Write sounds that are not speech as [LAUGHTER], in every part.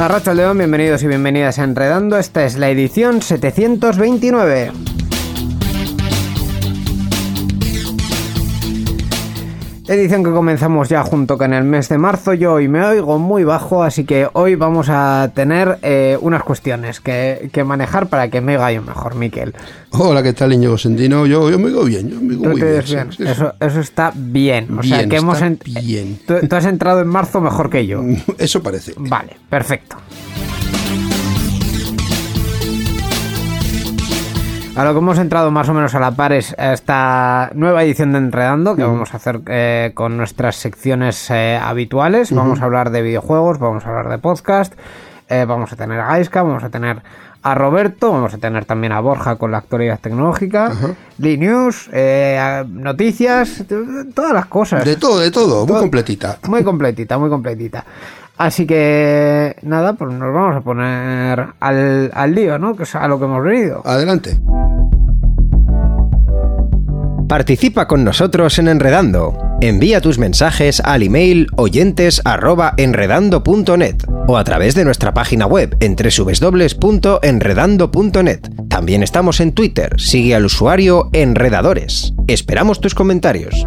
Arracha León, bienvenidos y bienvenidas a Enredando. Esta es la edición 729. Edición que comenzamos ya junto con el mes de marzo. Yo hoy me oigo muy bajo, así que hoy vamos a tener eh, unas cuestiones que, que manejar para que me oiga yo mejor, Miquel. Hola, ¿qué tal, Íñigo Sendino? Yo, yo me oigo bien, yo me oigo ¿Tú muy bien. bien? sí. Eso, eso está bien. O sea Bien, que hemos. bien. Tú, tú has entrado en marzo mejor que yo. [LAUGHS] Eso parece. Vale, perfecto. A lo que hemos entrado más o menos a la par es esta nueva edición de Enredando que vamos a hacer eh, con nuestras secciones eh, habituales. Vamos a hablar de videojuegos, vamos a hablar de podcast, eh, vamos a tener a Gaiska, vamos a tener a Roberto, vamos a tener también a Borja con la actualidad tecnológica, News, eh, noticias, todas las cosas. De todo, de todo, muy completita. Muy completita, muy completita. Así que nada, pues nos vamos a poner al, al lío, ¿no? Que es a lo que hemos venido. Adelante. Participa con nosotros en Enredando. Envía tus mensajes al email oyentes@enredando.net o a través de nuestra página web en www.enredando.net. También estamos en Twitter. Sigue al usuario Enredadores. Esperamos tus comentarios.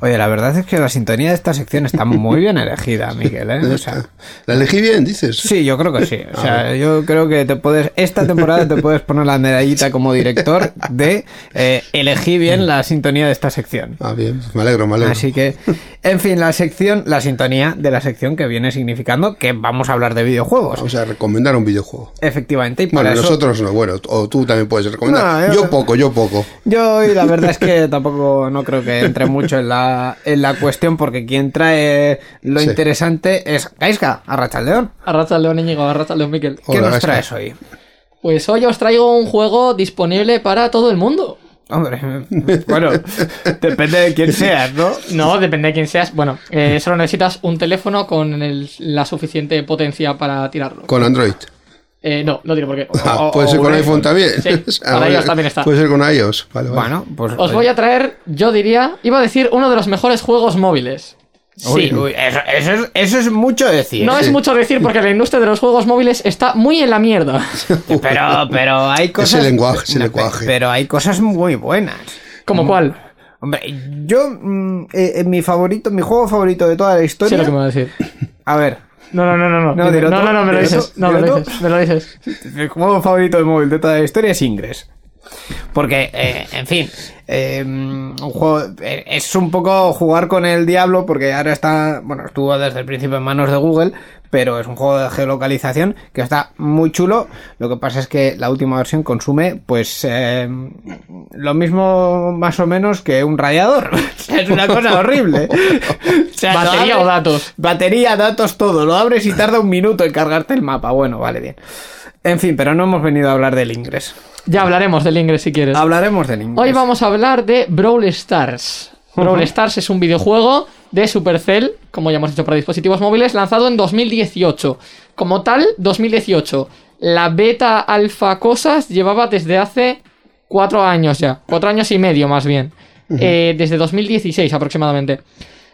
Oye, la verdad es que la sintonía de esta sección está muy bien elegida, Miguel, ¿eh? O sea, [LAUGHS] ¿La elegí bien, dices? sí, yo creo que sí. O sea, yo creo que te puedes, esta temporada te puedes poner la medallita como director de eh, elegí bien la sintonía de esta sección. Ah, bien, me alegro, me alegro. Así que, en fin, la sección, la sintonía de la sección que viene significando que vamos a hablar de videojuegos. Vamos a recomendar un videojuego. Efectivamente, y para Bueno, eso nosotros no, bueno, o tú también puedes recomendar. No, yo- yo poco, yo poco. yo y la verdad es que tampoco no creo que entre mucho en la, en la cuestión porque quien trae lo Sí. interesante es Gaiska, Arracha León. Arracha León Íñigo, Arracha León Miquel. ¿Qué Hola, nos traes hoy? Pues hoy os traigo un juego disponible para todo el mundo. Hombre, bueno, depende de quién seas, ¿no? No, depende de quién seas. Bueno, eh, solo necesitas un teléfono con el- la suficiente potencia para tirarlo. Con Android. Eh, no, no tiene por qué. Ah, puede o ser con iPhone. iPhone también. Sí, [LAUGHS] Ah, para vale. iOS también está. Puede ser con iOS. Vale, vale. Bueno, pues... Os voy a traer, yo diría, iba a decir uno de los mejores juegos móviles. Sí. uy, eso, eso es, eso es mucho decir. No es mucho decir porque la industria de los juegos móviles está muy en la mierda. [LAUGHS] Pero, pero hay cosas... lenguaje, ese No, lenguaje. Pero hay cosas muy buenas. ¿Como cuál? Hombre, yo, mm, eh, eh, mi favorito, mi juego favorito de toda la historia... lo que me va a decir. A ver, No, no, no, no. No, No, no, me lo dices. No, me lo dices. Me lo dices. [LAUGHS] mi juego favorito de móvil de toda la historia es Ingress. Porque, eh, en fin, eh, un juego eh, es un poco jugar con el diablo porque ahora está, bueno, estuvo desde el principio en manos de Google, pero es un juego de geolocalización que está muy chulo. Lo que pasa es que la última versión consume, pues, eh, lo mismo más o menos que un radiador. [LAUGHS] es una cosa horrible. O sea, lo ¿Batería abres- o datos? Batería, datos, todo. Lo abres y tarda un minuto en cargarte el mapa. Bueno, vale, bien. En fin, pero no hemos venido a hablar del Ingress. Ya hablaremos del Ingress si quieres. Hablaremos del Ingress. Hoy vamos a hablar de Brawl Stars. Brawl Stars es un videojuego de Supercell, como ya hemos dicho para dispositivos móviles, lanzado en 2018. Como tal, 2018. La beta alfa cosas llevaba desde hace cuatro años ya. Cuatro años y medio más bien. Eh, desde 2016 aproximadamente.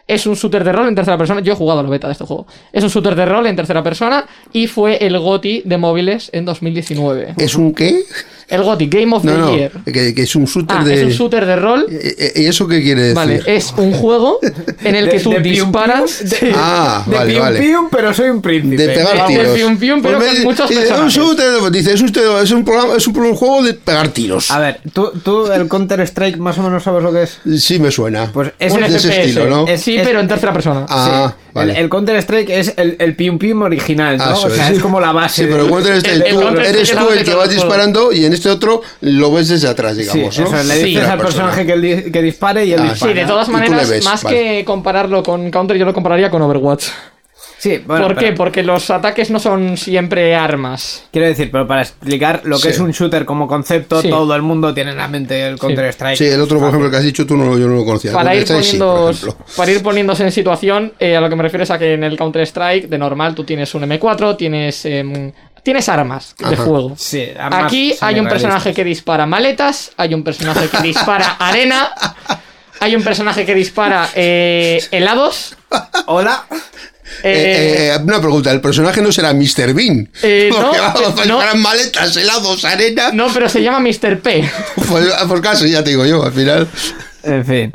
Es un shooter de rol en tercera persona. Yo he jugado a la beta de este juego. Es un shooter de rol en tercera persona y fue el GOTI de móviles en 2019. ¿Es un qué? El GOTI, Game of the No, no, Year. que, que es un shooter Ah, de... es un shooter de rol. Eh, eh, ¿Y eso qué quiere decir? Vale, es un juego [LAUGHS] en el que De- tú de disparas. pium, de- Ah, de vale, pium vale. pium, pero soy un príncipe. De pegar tiros. pium pium, pero Pues con muchos dice. Un shooter, dice, es, usted, es, un programa, es un juego de pegar tiros. A ver, ¿tú, tú el Counter Strike más o menos sabes lo que es. Sí me suena. Pues es un de ese estilo, ¿no? Es- sí, es- pero en tercera persona. Ah, Sí, vale. El, el Counter Strike es el, el pium pium original, ¿no? Ah, eso o sea, es. es. como la base. Sí, pero de- el Counter Strike, el tú Counter eres tú el el que vas disparando y en este otro lo ves desde atrás, Sí, digamos, eso, ¿no? le Sí. dices al Primera persona. personaje que, que dispare y él Ah, dispara. Sí, de todas le maneras, ves, más vale. que compararlo con Counter, yo lo compararía con Overwatch. Sí, bueno, ¿Por qué? pero- Porque los ataques no son siempre armas. Quiero decir, pero para explicar lo que Sí. es un shooter como concepto, Sí. todo el mundo tiene en la mente el Counter Strike. Sí, el otro, por ejemplo, que has dicho tú, no, yo no lo conocía. Para ir, poniendo, para ir poniéndose en situación, eh, a lo que me refiero es a que en el Counter-Strike, de normal, tú tienes un M4, tienes, em, tienes armas de Ajá. fuego. Sí, armas Aquí hay un personaje que dispara maletas, hay un personaje que dispara [LAUGHS] arena, hay un personaje que dispara eh, helados. Hola. Eh, Eh, eh, una pregunta, ¿el personaje no será Mr. Bean? Eh, [LAUGHS] no, Porque vamos, eh, no. maletas, helados, arena. No, pero se llama Mr. P. [LAUGHS] Pues, por caso, ya te digo yo, al final. En fin.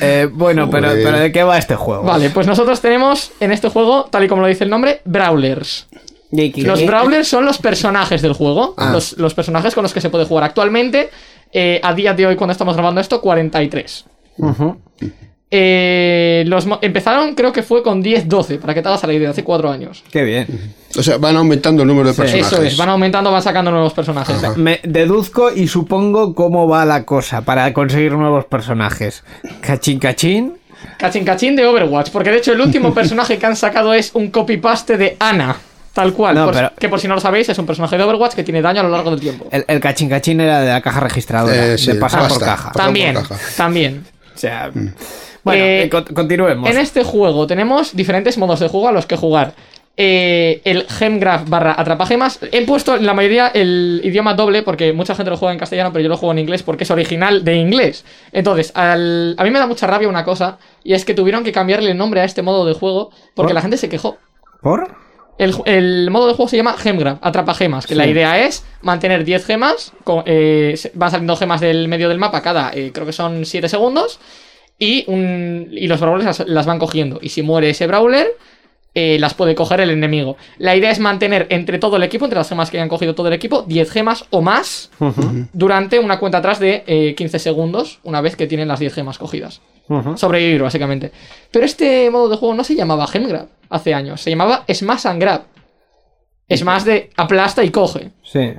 Eh, bueno, pero, pero ¿de qué va este juego? Vale, pues nosotros tenemos en este juego, tal y como lo dice el nombre, Brawlers. Los Brawlers son los personajes del juego, Ah. los, los personajes con los que se puede jugar actualmente. eh, a día de hoy, cuando estamos grabando esto, 43. Eh, los mo- empezaron, creo que fue con 10-12, para que te hagas la idea, hace 4 años. Qué bien. O sea, van aumentando el número de personajes. Eso es, van aumentando, van sacando nuevos personajes. Me deduzco y supongo cómo va la cosa para conseguir nuevos personajes. Cachín, cachín. Cachín cachín de Overwatch, porque de hecho el último [LAUGHS] personaje que han sacado es un copy-paste de Ana. Tal cual, No, por- pero- que por si no lo sabéis, es un personaje de Overwatch que tiene daño a lo largo del tiempo. El, el cachín, cachín era de la caja registradora. Eh, sí, de pasar por caja. Pasar También, por caja. también. O sea. Bueno, Eh, eh, con- continuemos. En este juego tenemos diferentes modos de juego a los que jugar. Eh, el Gemgraph barra atrapagemas. He puesto en la mayoría el idioma doble porque mucha gente lo juega en castellano, pero yo lo juego en inglés porque es original de inglés. Entonces, al- a mí me da mucha rabia una cosa, y es que tuvieron que cambiarle el nombre a este modo de juego porque ¿Por? la gente se quejó. ¿Por? El, modo de juego se llama Gemgraph, atrapa gemas, que la idea es mantener 10 gemas, eh, van saliendo gemas del medio del mapa cada, eh, creo que son 7 segundos, y, un, y los brawlers las, las van cogiendo. Y si muere ese brawler, eh, las puede coger el enemigo. La idea es mantener entre todo el equipo, entre las gemas que hayan cogido todo el equipo, 10 gemas o más durante una cuenta atrás de eh, 15 segundos, una vez que tienen las 10 gemas cogidas. Sobrevivir, básicamente. Pero este modo de juego no se llamaba Gemgrab hace años, se llamaba Smash and Grab. Smash de aplasta y coge. Sí.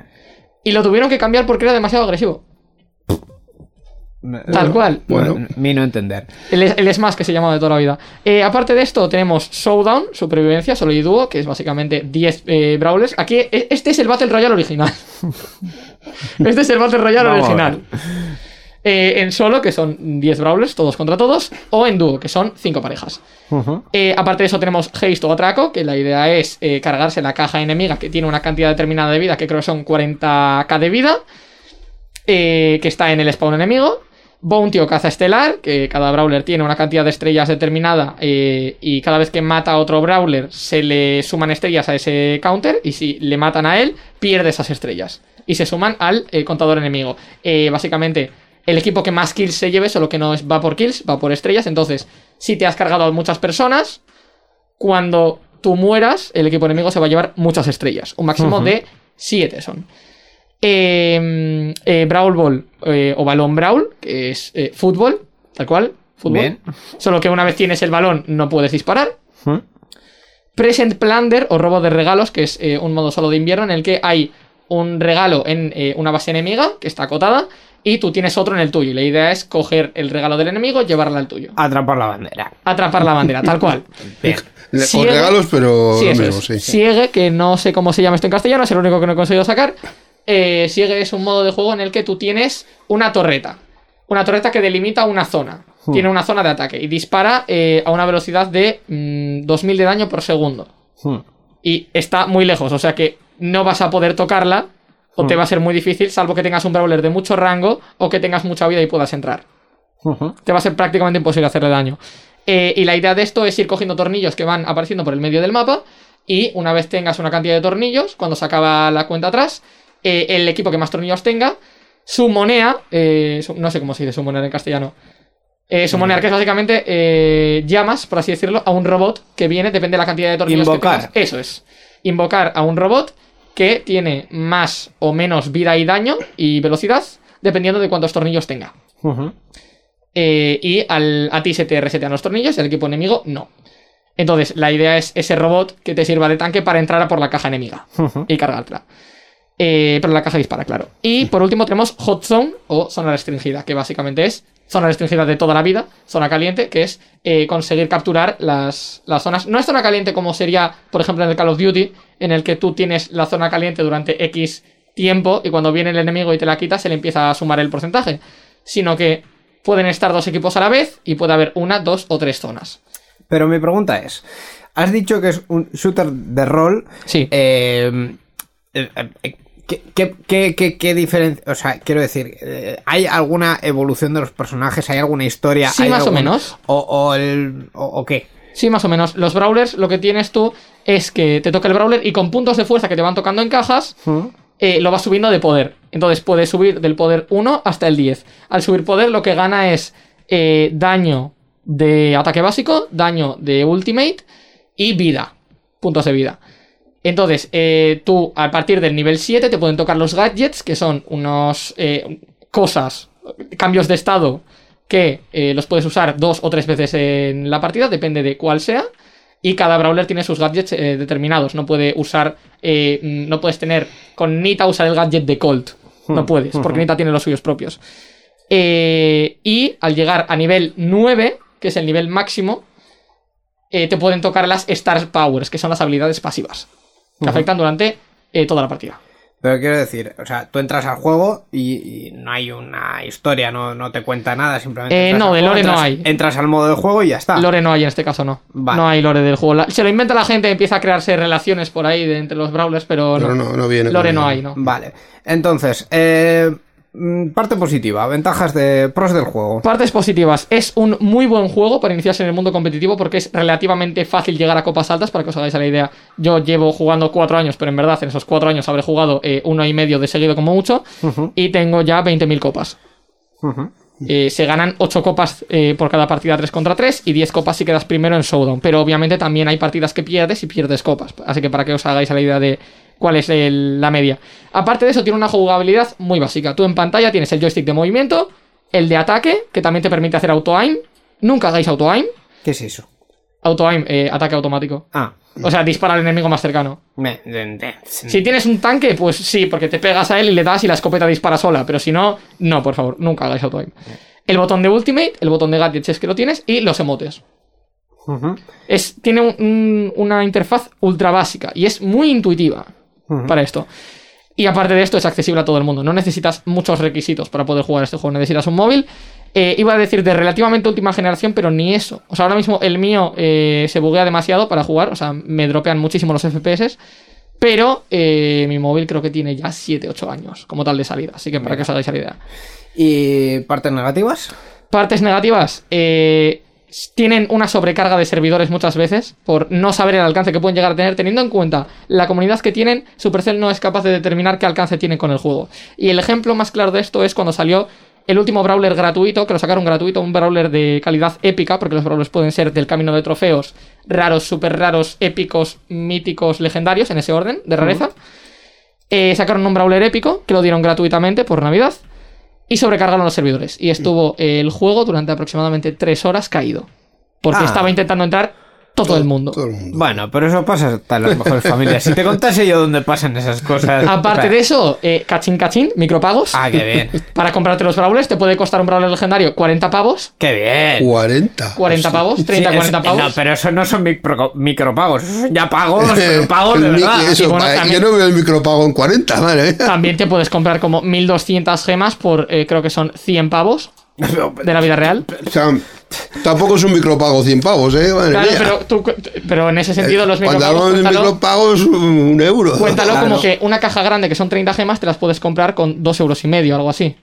Y lo tuvieron que cambiar porque era demasiado agresivo. Tal cual. Bueno, mi no entender. El, el Smash que se llamaba de toda la vida. Eh, aparte de esto, tenemos Showdown, Supervivencia, solo y dúo, que es básicamente 10 eh, brawlers. Aquí, e- este es el Battle Royale original. [LAUGHS] este es el Battle Royale Vamos original. Eh, en solo, que son 10 brawlers, todos contra todos. O en dúo, que son 5 parejas. Eh, aparte de eso, tenemos Haste o Atraco, que la idea es eh, cargarse la caja enemiga que tiene una cantidad determinada de vida, que creo que son 40k de vida, eh, que está en el spawn enemigo. Bounty o caza estelar, que cada brawler tiene una cantidad de estrellas determinada eh, y cada vez que mata a otro brawler se le suman estrellas a ese counter y si le matan a él, pierde esas estrellas y se suman al eh, contador enemigo. Eh, básicamente, el equipo que más kills se lleve, solo que no es, va por kills, va por estrellas. Entonces, si te has cargado a muchas personas, cuando tú mueras, el equipo enemigo se va a llevar muchas estrellas. Un máximo de 7 son. Eh, eh, Brawl Ball eh, o Balón Brawl, que es eh, fútbol, tal cual. Fútbol. Bien. Solo que una vez tienes el balón no puedes disparar. ¿Mm? Present Plunder o robo de regalos, que es eh, un modo solo de invierno en el que hay un regalo en eh, una base enemiga que está acotada y tú tienes otro en el tuyo. Y la idea es coger el regalo del enemigo y llevarla al tuyo. Atrapar la bandera. Atrapar la bandera, tal cual. [LAUGHS] Bien. Con regalos, pero Sí, lo eso mismo, es. sí. Siegue, que no sé cómo se llama esto en castellano, es el único que no he conseguido sacar. Eh, es un modo de juego en el que tú tienes una torreta. Una torreta que delimita una zona. Hmm. Tiene una zona de ataque y dispara eh, a una velocidad de mm, 2000 de daño por segundo. Hmm. Y está muy lejos, o sea que no vas a poder tocarla o Hmm. te va a ser muy difícil, salvo que tengas un brawler de mucho rango o que tengas mucha vida y puedas entrar te va a ser prácticamente imposible hacerle daño. Eh, y la idea de esto es ir cogiendo tornillos que van apareciendo por el medio del mapa. Y una vez tengas una cantidad de tornillos, cuando se acaba la cuenta atrás, eh, el equipo que más tornillos tenga, sumonea, eh, su- no sé cómo se dice sumonear en castellano, eh, sumonear, que es básicamente eh, llamas, por así decirlo, a un robot que viene, depende de la cantidad de tornillos Invocar. que tengas. Eso es. Invocar a un robot que tiene más o menos vida y daño y velocidad, dependiendo de cuántos tornillos tenga. Eh, y al, a ti se te resetean los tornillos y al equipo enemigo no. Entonces, la idea es ese robot que te sirva de tanque para entrar a por la caja enemiga y cargártela. Eh, pero la caja dispara, claro. Y por último tenemos Hot Zone o zona restringida, que básicamente es zona restringida de toda la vida, zona caliente, que es eh, conseguir capturar las, las zonas. No es zona caliente como sería, por ejemplo, en el Call of Duty, en el que tú tienes la zona caliente durante X tiempo y cuando viene el enemigo y te la quita se le empieza a sumar el porcentaje. Sino que pueden estar dos equipos a la vez y puede haber una, dos o tres zonas. Pero mi pregunta es: has dicho que es un shooter de rol. Sí. Eh, eh, eh, ¿Qué, qué, qué, qué- qué diferencia? O sea, quiero decir, eh, ¿hay alguna evolución de los personajes? ¿Hay alguna historia? Sí, ¿Hay más o menos. O, o el, o, o qué? Sí, más o menos. Los brawlers, lo que tienes tú es que te toca el brawler y con puntos de fuerza que te van tocando en cajas, eh, lo vas subiendo de poder. Entonces puedes subir del poder 1 hasta el 10. Al subir poder, lo que gana es eh, daño de ataque básico, daño de ultimate y vida. Puntos de vida. Entonces, eh, tú a partir del nivel 7 te pueden tocar los gadgets, que son unos eh, cosas, cambios de estado que eh, los puedes usar dos o tres veces en la partida, depende de cuál sea. Y cada brawler tiene sus gadgets determinados. No puede usar. mm, no puedes tener con Nita usar el gadget de Colt. No puedes, porque Nita tiene los suyos propios. Y al llegar a nivel 9, que es el nivel máximo, te pueden tocar las Star Powers, que son las habilidades pasivas. Que afectan durante eh, toda la partida. Pero quiero decir, o sea, tú entras al juego y, y no hay una historia, no, no te cuenta nada, simplemente. Eh, no, de juego, lore no entras- hay. Entras al modo del juego y ya está. Lore no hay en este caso, no. Vale. No hay lore del juego. La- se lo inventa la gente, empieza a crearse relaciones por ahí de entre los brawlers, pero, Pero no, no viene. Lore no hay, ¿no? Vale. Entonces, eh, parte positiva, ventajas de pros del juego. Partes positivas. Es un muy buen juego para iniciarse en el mundo competitivo porque es relativamente fácil llegar a copas altas, para que os hagáis a la idea. Yo llevo jugando cuatro años, pero en verdad en esos cuatro años habré jugado eh, uno y medio de seguido como mucho, y tengo ya 20.000 copas. Eh, se ganan 8 copas eh, por cada partida 3 contra 3 y 10 copas si quedas primero en Showdown. Pero obviamente también hay partidas que pierdes y pierdes copas. Así que para que os hagáis a la idea de cuál es el- la media. Aparte de eso, tiene una jugabilidad muy básica. Tú en pantalla tienes el joystick de movimiento, el de ataque, que también te permite hacer auto-aim. Nunca hagáis auto-aim. ¿Qué es eso? Auto-aim, eh, ataque automático. Ah, O sea, dispara al enemigo más cercano. me, de- de- Si tienes un tanque, pues sí, porque te pegas a él y le das y la escopeta dispara sola. Pero si no, no, por favor, nunca hagáis auto-aim. El botón de ultimate, el botón de gadgets es que lo tienes, y los emotes. Es, tiene un- un- una interfaz ultra básica y es muy intuitiva para esto. Y aparte de esto, es accesible a todo el mundo. No necesitas muchos requisitos para poder jugar este juego. Necesitas un móvil. Eh, iba a decir de relativamente última generación, pero ni eso. O sea, ahora mismo el mío eh, se buguea demasiado para jugar. O sea, me dropean muchísimo los FPS. Pero eh, mi móvil creo que tiene ya 7-8 años como tal de salida. Así que para que os hagáis la idea. ¿Y partes negativas? Partes negativas. eh, tienen una sobrecarga de servidores muchas veces por no saber el alcance que pueden llegar a tener. Teniendo en cuenta la comunidad que tienen, Supercell no es capaz de determinar qué alcance tienen con el juego. Y el ejemplo más claro de esto es cuando salió el último Brawler gratuito, que lo sacaron gratuito, un Brawler de calidad épica, porque los Brawlers pueden ser del camino de trofeos, raros, super raros, épicos, míticos, legendarios, en ese orden de rareza. Eh, sacaron un Brawler épico, que lo dieron gratuitamente por Navidad. Y sobrecargaron los servidores. Y estuvo eh, el juego durante aproximadamente 3 horas caído. Porque Ah. estaba intentando entrar todo, el mundo. Todo el mundo. Bueno, pero eso pasa hasta en las mejores [LAUGHS] familias. Si te contase yo dónde pasan esas cosas. Aparte de eso, eh, cachín cachín, micropagos. Ah, qué bien. [LAUGHS] Para comprarte los brawlers te puede costar un brawler legendario 40 pavos. Qué bien. 40. 40 pavos, 30, Sí, 40 es- pavos. No, pero eso no son micro- micropagos. Son ya pagos, [LAUGHS] pero pagos de verdad. eso, bueno, pa- también- Yo no veo el micropago en 40, vale. También te puedes comprar como 1200 gemas por eh, creo que son 100 pavos de la vida real. O sea, tampoco es un micropago 100 pavos, ¿eh? Madre Claro, mía. pero, tú, pero en ese sentido los Cuando micropagos hablamos de micropagos, un euro. cuéntalo [LAUGHS] Claro. como que una caja grande que son 30 gemas te las puedes comprar con 2 euros y medio, algo así.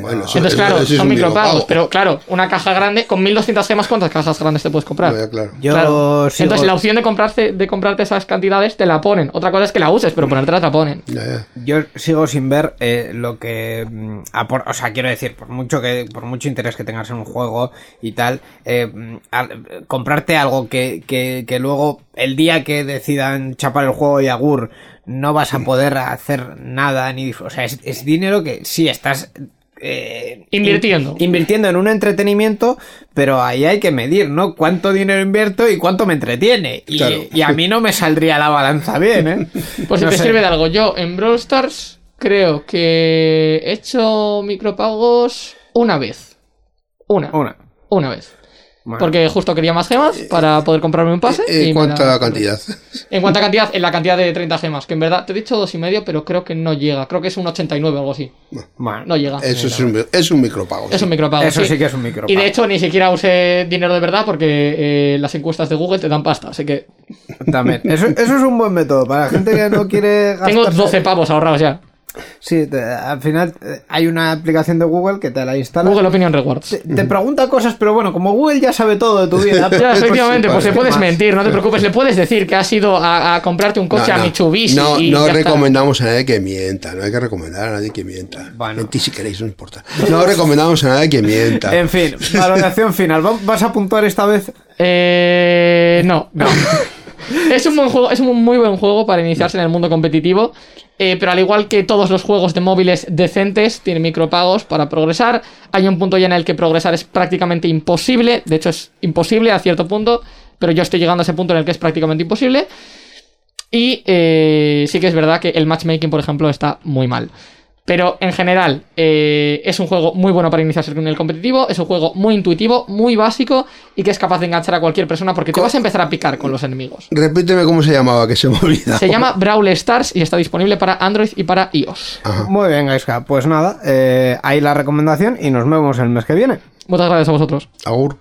Bueno, eso- Entonces, claro, eso es son micropagos. micropago. Pero claro, una caja grande, con 1200 gemas, ¿cuántas cajas grandes te puedes comprar? No, ya, claro. Yo Claro. sigo- Entonces, la opción de comprarte, de comprarte esas cantidades te la ponen. Otra cosa es que la uses, pero ponértela te la ponen. Ya, ya. Yo sigo sin ver eh, lo que mm, o sea, quiero decir, por mucho que por mucho interés que tengas en un juego y tal, eh, mm, comprarte algo que, que, que luego el día que decidan chapar el juego y agur no vas a poder hacer nada ni o sea, es, es dinero que sí estás eh, Invirtiendo. in- invirtiendo en un entretenimiento, pero ahí hay que medir, ¿no? Cuánto dinero invierto y cuánto me entretiene. Y, Claro. y a mí no me saldría la balanza bien, ¿eh? [LAUGHS] Pues si No te sé. sirve de algo, yo en Brawl Stars creo que he hecho micropagos una vez. Una. Una. Una vez. Bueno. Porque justo quería más gemas para poder comprarme un pase. Eh, y me ¿Cuánta la- cantidad? [LAUGHS] En cuánta cantidad, en la cantidad de 30 gemas. Que en verdad te he dicho dos y medio, pero creo que no llega. Creo que es un 89 o algo así. Bueno, No llega. Eso es un, es un micropago. Es sí. un micropago. Eso sí que es un micropago. Y de hecho ni siquiera usé dinero de verdad porque eh, las encuestas de Google te dan pasta. Así que También. Eso, eso es un buen método para la gente que no quiere gastar. [LAUGHS] tengo 12 pavos ahorrados ya. Sí, te- al final eh, hay una aplicación de Google que te la instala. Google Opinion Rewards. Te, te pregunta cosas, pero bueno, como Google ya sabe todo de tu vida. [LAUGHS] Ya, efectivamente, pues ¿qué le puedes más? mentir, no te preocupes, le puedes decir que has ido a, a comprarte un coche No, a no. Mitsubishi No, y no está. recomendamos a nadie que mienta. No hay que recomendar a nadie que mienta. Bueno. Mentid si queréis, no importa. No recomendamos a nadie que mienta. En fin, valoración final. ¿Va- ¿Vas a puntuar esta vez? Eh, no, no. [LAUGHS] es un buen juego, es un muy buen juego para iniciarse en el mundo competitivo. Eh, pero al igual que todos los juegos de móviles decentes, tiene micropagos para progresar. Hay un punto ya en el que progresar es prácticamente imposible. De hecho, es imposible a cierto punto. Pero yo estoy llegando a ese punto en el que es prácticamente imposible. Y eh, sí que es verdad que el matchmaking, por ejemplo, está muy mal. Pero en general, eh, es un juego muy bueno para iniciarse en el competitivo. Es un juego muy intuitivo, muy básico y que es capaz de enganchar a cualquier persona porque te vas a empezar a picar con los enemigos. Repíteme cómo se llamaba, que se me olvida. Se llama Brawl Stars y está disponible para Android y para iOS. Muy bien, Gaiska. Pues nada, eh, ahí la recomendación y nos vemos el mes que viene. Muchas gracias a vosotros. Agur.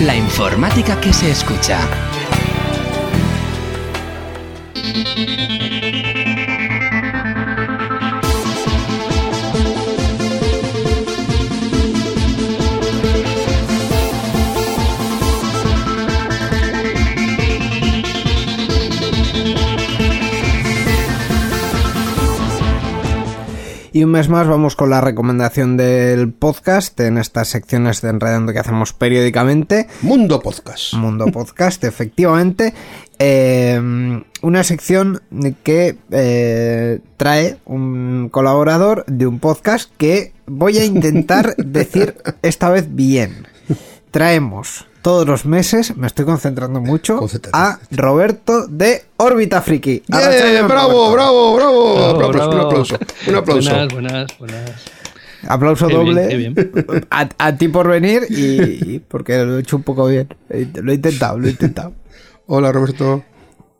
La informática que se escucha. Thank you. Y un mes más vamos con la recomendación del podcast en estas secciones de Enredando que hacemos periódicamente. Mundo Podcast. Mundo Podcast, [LAUGHS] efectivamente. Eh, una sección que eh, trae un colaborador de un podcast que voy a intentar [LAUGHS] decir esta vez bien. Traemos todos los meses, me estoy concentrando mucho, a Roberto de Órbita Friki. Arratsaldeon, ¡Bravo, Roberto. bravo, bravo! Bravo, Un aplauso, un aplauso. Un aplauso. Buenas, buenas, buenas. Aplauso Qué doble bien. A, a ti por venir y, y porque lo he hecho un poco bien. Lo he intentado, lo he intentado. Hola, Roberto.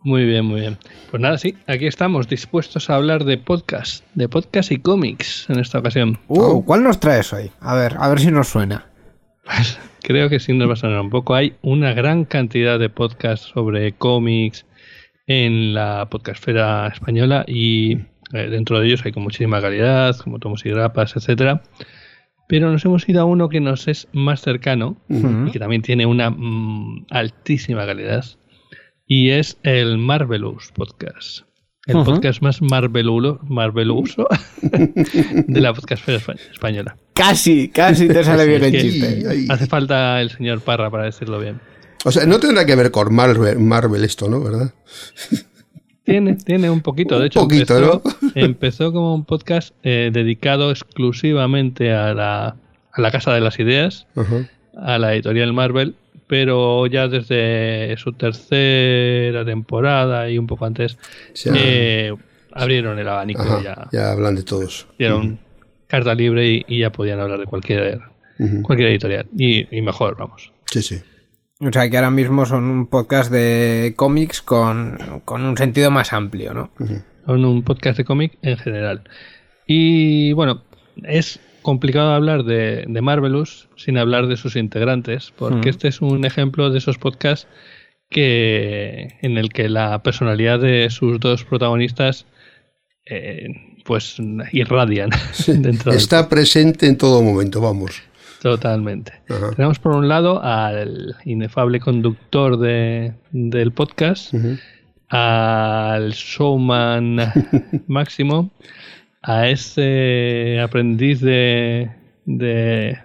Muy bien, muy bien. Pues nada, sí, aquí estamos dispuestos a hablar de podcast, de podcast y cómics en esta ocasión. Uh, ¿Cuál nos traes hoy? A ver, a ver si nos suena. Pues creo que sí nos va a sonar un poco. Hay una gran cantidad de podcasts sobre cómics en la podcastfera española y eh, dentro de ellos hay con muchísima calidad, como Tomos y Grapas, etcétera. Pero nos hemos ido a uno que nos es más cercano y que también tiene una mm, altísima calidad y es el Marvelous Podcast. El podcast más marvelulo, marveluso [LAUGHS] de la podcastfera espa- española. Casi, casi te sale bien el chiste. Ay. Hace falta el señor Parra para decirlo bien. O sea, no tendrá que ver con Marvel, Marvel esto, ¿no? ¿Verdad? Tiene, tiene un poquito, de hecho. poquito, empezó, ¿no? [LAUGHS] empezó como un podcast eh, dedicado exclusivamente a la, a la Casa de las Ideas, a la editorial Marvel, pero ya desde su tercera temporada y un poco antes, eh, abrieron el abanico Ajá, y ya ya hablan de todos. dieron carta libre y, y ya podían hablar de cualquier, Ujú. cualquier editorial. Y, y mejor, vamos. Sí, sí. O sea, que ahora mismo son un podcast de cómics con, con un sentido más amplio, ¿no? Son un podcast de cómic en general. Y bueno, es complicado hablar de, de Marvelous sin hablar de sus integrantes, porque este es un ejemplo de esos podcasts que en el que la personalidad de sus dos protagonistas eh, pues irradian [LAUGHS] dentro del Está presente en todo momento, vamos. Totalmente. Ajá. Tenemos por un lado al inefable conductor de, del podcast, al showman [LAUGHS] máximo, a ese aprendiz de, de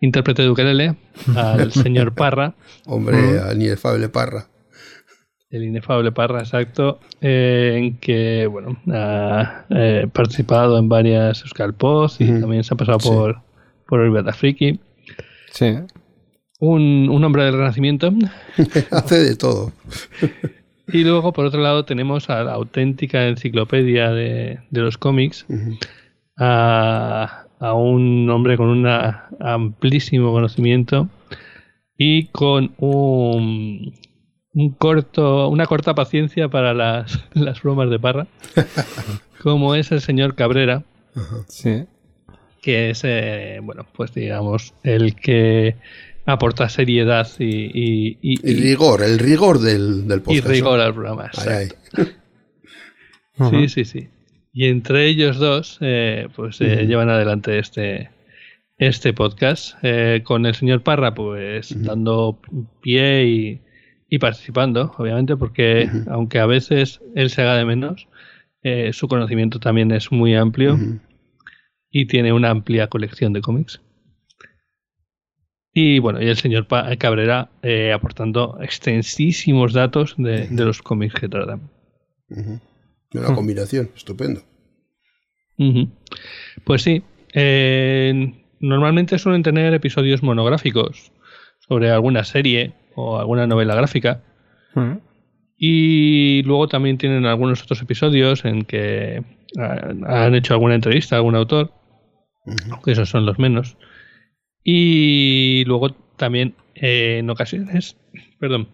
intérprete de ukelele, al [LAUGHS] señor Parra, Hombre, al inefable Parra. el inefable Parra, exacto, eh, en que bueno ha eh, participado en varias Euskal Post y Ujú. también se ha pasado Sí. por, por Orbita Friki. Sí. Un, un hombre del Renacimiento. [LAUGHS] Hace de todo. [LAUGHS] Y luego, por otro lado, tenemos a la auténtica enciclopedia de, de los cómics, a, a un hombre con un amplísimo conocimiento y con un, un corto, una corta paciencia para las, [LAUGHS] las bromas de Parra, [LAUGHS] como es el señor Cabrera, Sí. que es, eh, bueno, pues digamos, el que aporta seriedad y, y, y- Y rigor, el rigor del, del y podcast. rigor al programa. Ay, exacto. ay. [LAUGHS] Sí, sí, sí. Y entre ellos dos, eh, pues eh, llevan adelante este, este podcast eh, con el señor Parra, pues dando pie y, y participando, obviamente, porque aunque a veces él se haga de menos, eh, su conocimiento también es muy amplio y tiene una amplia colección de cómics. Y bueno, y el señor Pa- Cabrera eh, aportando extensísimos datos de, de los cómics que tratan. Una combinación, estupendo. Pues sí, eh, normalmente suelen tener episodios monográficos sobre alguna serie o alguna novela gráfica. Y luego también tienen algunos otros episodios en que ah, han hecho alguna entrevista a algún autor, aunque esos son los menos. Y luego también eh, en ocasiones, [LAUGHS] perdón,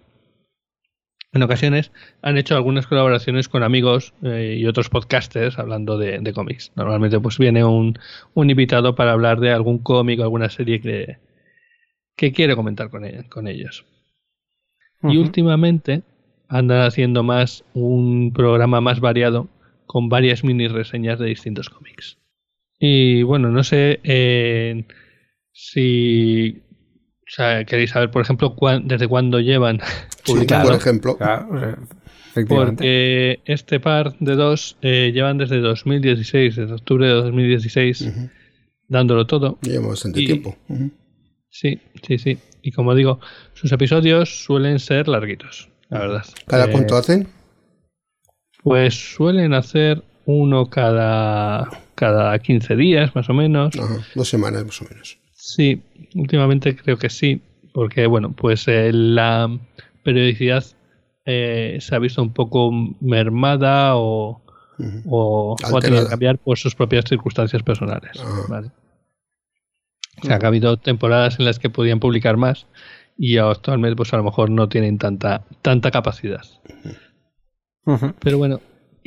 en ocasiones han hecho algunas colaboraciones con amigos eh, y otros podcasters hablando de, de cómics. Normalmente pues viene un, un invitado para hablar de algún cómic o alguna serie que, que quiere comentar con, e- con ellos. Y últimamente andan haciendo más un programa más variado con varias mini reseñas de distintos cómics. Y bueno, no sé eh, si o sea, queréis saber, por ejemplo, cuán- desde cuándo llevan [LAUGHS] Sí, por ejemplo. Claro, efectivamente. Porque este par de dos eh, llevan desde 2016, desde octubre de 2016, dándolo todo. Lleva bastante Y- tiempo. Sí, sí, sí. Y como digo, sus episodios suelen ser larguitos, la verdad. ¿Cada Eh, cuánto hacen? Pues suelen hacer uno cada, cada 15 días, más o menos. Ajá, dos semanas más o menos. Sí, últimamente creo que sí, porque bueno, pues eh, la periodicidad eh, se ha visto un poco mermada o, Ujú. o, o ha tenido que cambiar por sus propias circunstancias personales. Ajá. ¿vale? O sea, que ha habido temporadas en las que podían publicar más y actualmente pues a lo mejor no tienen tanta, tanta capacidad. Pero bueno,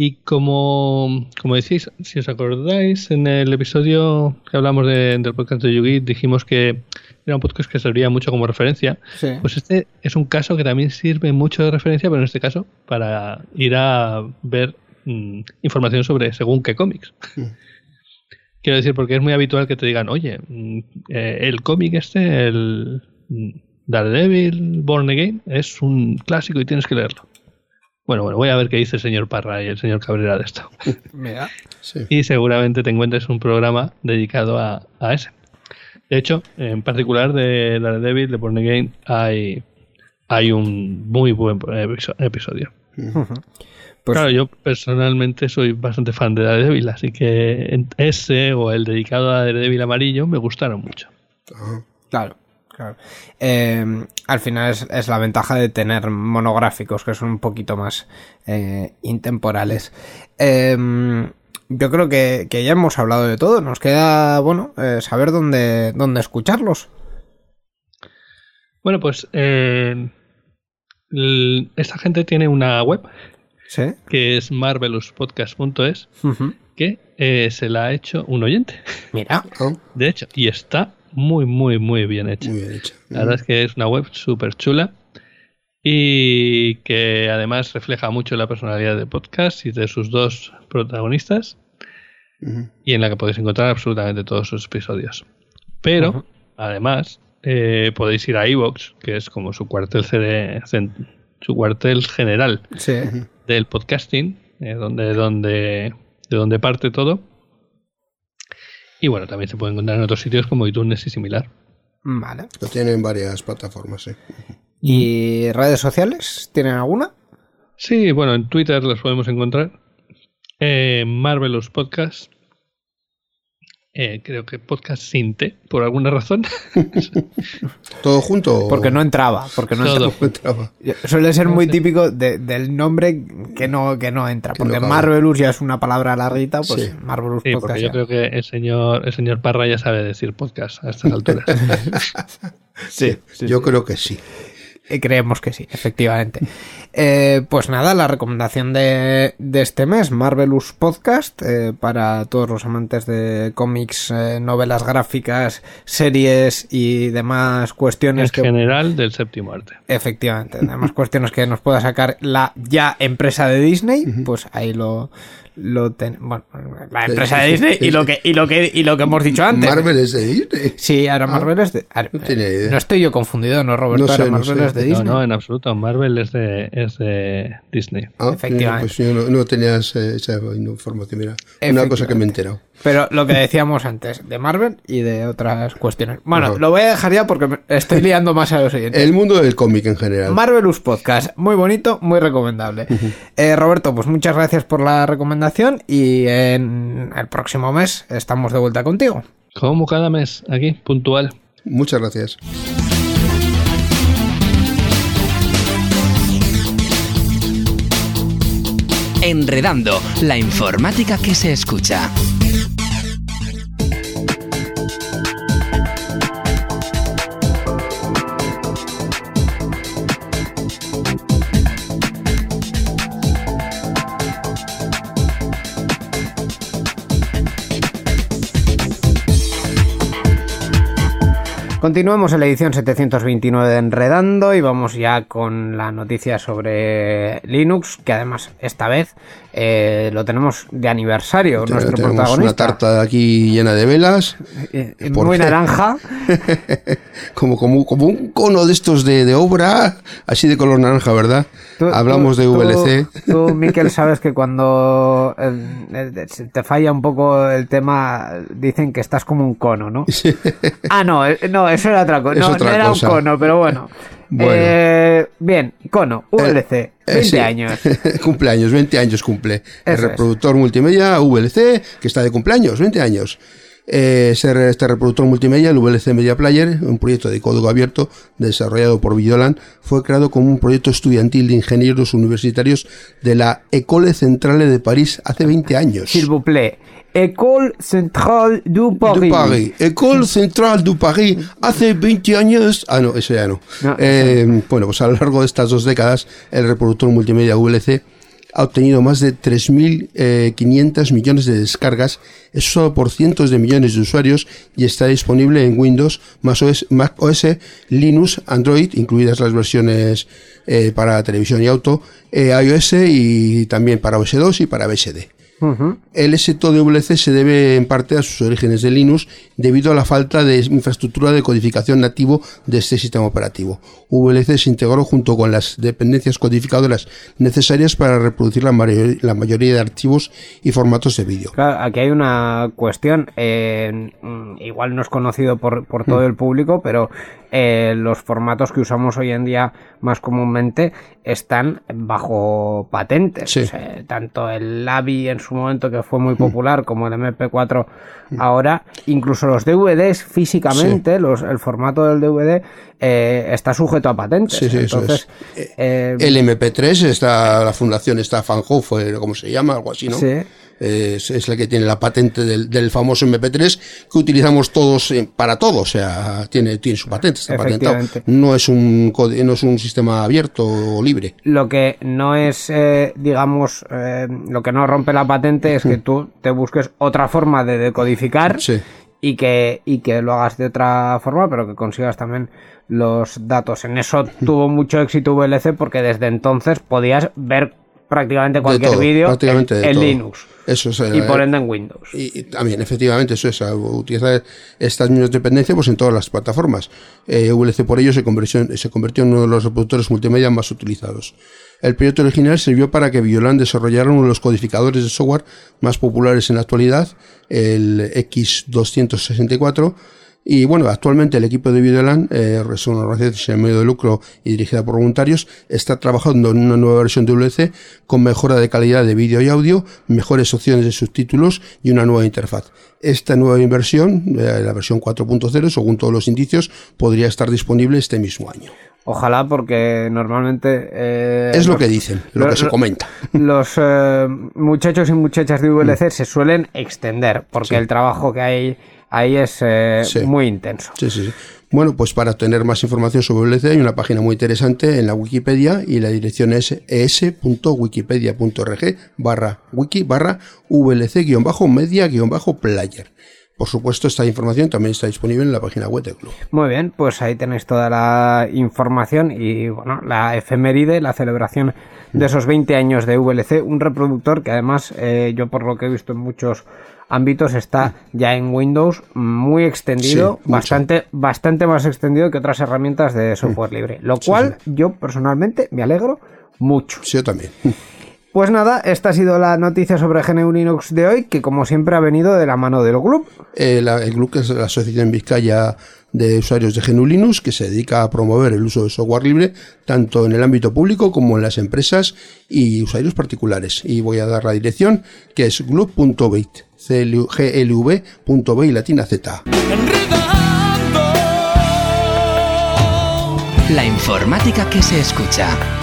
y como, como decís, si os acordáis, en el episodio que hablamos de- del podcast de Yugi, dijimos que era un podcast que servía mucho como referencia. Sí. Pues este es un caso que también sirve mucho de referencia, pero en este caso para ir a ver mm, información sobre según qué cómics. [LAUGHS] Quiero decir, porque es muy habitual que te digan, oye, mm, eh, el cómic este, el mm, Daredevil Born Again, es un clásico y tienes que leerlo. Bueno, bueno, voy a ver qué dice el señor Parra y el señor Cabrera de esto. Mira. Sí. Y seguramente te encuentres un programa dedicado a, a ese. De hecho, en particular de Daredevil, de Born Again, hay, hay un muy buen episo- episodio. Pues claro, yo personalmente soy bastante fan de Daredevil, así que ese o el dedicado a Daredevil amarillo me gustaron mucho. Claro, claro. Eh, al final es, es la ventaja de tener monográficos que son un poquito más eh, intemporales. Eh, yo creo que, que ya hemos hablado de todo. Nos queda, bueno, saber dónde, dónde escucharlos. Bueno, pues esta gente tiene una web Sí. que es marvelouspodcast.es que eh, se la ha hecho un oyente, Mira. De hecho, y está muy, muy, muy bien hecha. muy bien hecho. La verdad es que es una web súper chula. y que además refleja mucho la personalidad del podcast y de sus dos protagonistas y en la que podéis encontrar absolutamente todos sus episodios. Pero, además, eh, podéis ir a iVoox, que es como su cuartel, su general Sí. del podcasting, eh, donde, donde, de donde parte todo. Y bueno, también se puede encontrar en otros sitios como iTunes y similar. Vale. Lo tienen en varias plataformas, sí. ¿Y redes sociales? ¿Tienen alguna? Sí, bueno, en Twitter los podemos encontrar. Eh, Marvelous Podcast. Eh, creo que Podcast Sinte, por alguna razón. [LAUGHS] ¿Todo junto? Porque no entraba. Porque no Todo. entraba. Suele ser muy típico de- del nombre que no, que no entra. Que Porque. Marvelous ya es una palabra larguita, pues Sí. Marvelous Sí, Podcast. porque yo creo que el señor, el señor Parra ya sabe decir podcast a estas [LAUGHS] alturas. [LAUGHS] Sí, sí, Yo sí. creo que sí. Eh, Creemos que sí, efectivamente. Eh, pues nada, la recomendación de, de este mes, Marvelous Podcast, eh, para todos los amantes de cómics, eh, novelas gráficas, series y demás en cuestiones que... general del séptimo arte. Efectivamente, demás cuestiones que nos pueda sacar la ya empresa de Disney, pues ahí lo... Lo ten- bueno, la empresa de Disney y lo que y lo que y lo que hemos dicho antes. Marvel es de Disney. Sí, ahora Marvel es de. ahora, no tenía idea. no estoy yo confundido, ¿no, Roberto? No sé, ahora no Marvel sé. es de No, Disney. no, en absoluto. Marvel es de, es de Disney. Ah, Efectivamente. Pues yo no, no tenías esa información. Mira, una cosa que me he enterado. Pero lo que decíamos antes, de Marvel y de otras cuestiones. Bueno, Ajá. lo voy a dejar ya porque me estoy liando más a los oyentes. El mundo del cómic en general. Marvelous Podcast, muy bonito, muy recomendable. Eh, Roberto, pues muchas gracias por la recomendación y en el próximo mes estamos de vuelta contigo. Como cada mes, aquí, puntual. Muchas gracias. Enredando, la informática que se escucha. Continuamos en la edición 729 de Enredando y vamos ya con la noticia sobre Linux, que además esta vez eh, lo tenemos de aniversario, nuestro Tenemos una protagonista. tarta aquí llena de velas. Eh, eh, ¿Por muy naranja. [LAUGHS] como, como, como un cono de estos de, de obra, así de color naranja, ¿verdad? Tú- Hablamos tú- de tú- VLC. Tú, Miquel, sabes que cuando eh, te falla un poco el tema, dicen que estás como un cono, ¿no? [LAUGHS] Ah, no, no, eso era otra cosa. Es No, otra no era cosa. un cono, pero bueno. Bueno. Eh, bien, cono, VLC, 20 Eh, sí. años. [LAUGHS] cumpleaños, 20 años cumple. el Eso es. reproductor multimedia VLC, que está de cumpleaños, 20 años. Eh, ese- este reproductor multimedia, el VLC Media Player, un proyecto de código abierto desarrollado por Videolan, fue creado como un proyecto estudiantil de ingenieros universitarios de la École Centrale de París hace 20 años. S'il vous plaît. École Centrale du Paris. de París. École Centrale du Paris hace 20 años. Ah, no, eso ya no. No, Eh, bueno, pues a lo largo de estas dos décadas, el reproductor multimedia VLC ha obtenido más de 3.500 millones de descargas, eso por cientos de millones de usuarios y está disponible en Windows, Mac OS, Mac OS, Linux, Android, incluidas las versiones eh, para televisión y auto, eh, iOS y también para OS2 y para BSD. Ujú. El éxito de VLC se debe en parte a sus orígenes de Linux debido a la falta de infraestructura de codificación nativo de este sistema operativo. VLC se integró junto con las dependencias codificadoras necesarias para reproducir la, mayor- la mayoría de archivos y formatos de vídeo. Claro, aquí hay una cuestión, eh, mm, igual no es conocido por, por todo el público, pero eh, los formatos que usamos hoy en día más comúnmente están bajo patentes. Sí. O sea, tanto el AVI en su momento que fue muy popular como el MP4 ahora, incluso los DVDs físicamente, los, el formato del DVD eh, está sujeto a patentes. Sí, sí, eso Entonces, eh, El MP3 está, la fundación está Fanhofer, como se llama, algo así, ¿no? Sí. Es, es la que tiene la patente del, del famoso MP3 que utilizamos todos eh, para todo, o sea, tiene, tiene su patente, está patentado. No es un no es un sistema abierto o libre. Lo que no es, eh, digamos, eh, lo que no rompe la patente es que tú te busques otra forma de decodificar Sí. y, que, y que lo hagas de otra forma, pero que consigas también los datos. En eso tuvo mucho éxito VLC porque desde entonces podías ver prácticamente cualquier vídeo en, en. Linux Eso es, y eh, por ende en Windows. Y, y también, efectivamente, eso es, a- utilizar estas mismas dependencias pues, en todas las plataformas. Eh, VLC por ello se convirtió, en- se convirtió en uno de los reproductores multimedia más utilizados. El proyecto original sirvió para que Violan desarrollara uno de los codificadores de software más populares en la actualidad, el X264. Y bueno, actualmente el equipo de Videolan, eh, es una organización sin medio de lucro y dirigida por voluntarios, está trabajando en una nueva versión de VLC con mejora de calidad de vídeo y audio, mejores opciones de subtítulos y una nueva interfaz. Esta nueva inversión, eh, la versión 4.0, según todos los indicios, podría estar disponible este mismo año. Ojalá porque normalmente... eh, Es lo los- que dicen, lo que se comenta. Los eh, muchachos y muchachas de VLC se suelen extender porque Sí. el trabajo que hay ahí es eh, Sí. muy intenso. Sí, sí, sí. Bueno, pues para tener más información sobre VLC hay una página muy interesante en la Wikipedia y la dirección es es.wikipedia.org barra wiki barra VLC-media-player. Por supuesto, esta información también está disponible en la página web del club. Muy bien, pues ahí tenéis toda la información y bueno, la efeméride, la celebración de esos 20 años de VLC, un reproductor que además eh, yo por lo que he visto en muchos ámbitos está ya en Windows muy extendido, Sí, bastante bastante más extendido que otras herramientas de software libre, lo cual yo personalmente me alegro mucho. Sí, yo también. [LAUGHS] Pues nada, esta ha sido la noticia sobre GNU Linux de hoy, que como siempre ha venido de la mano del club. Eh, la- el club que es la Asociación Vizcaya de Usuarios de GNU Linux, que se dedica a promover el uso de software libre, tanto en el ámbito público como en las empresas y usuarios particulares. Y voy a dar la dirección, que es glub.bit, glv.b y latina z. La informática que se escucha.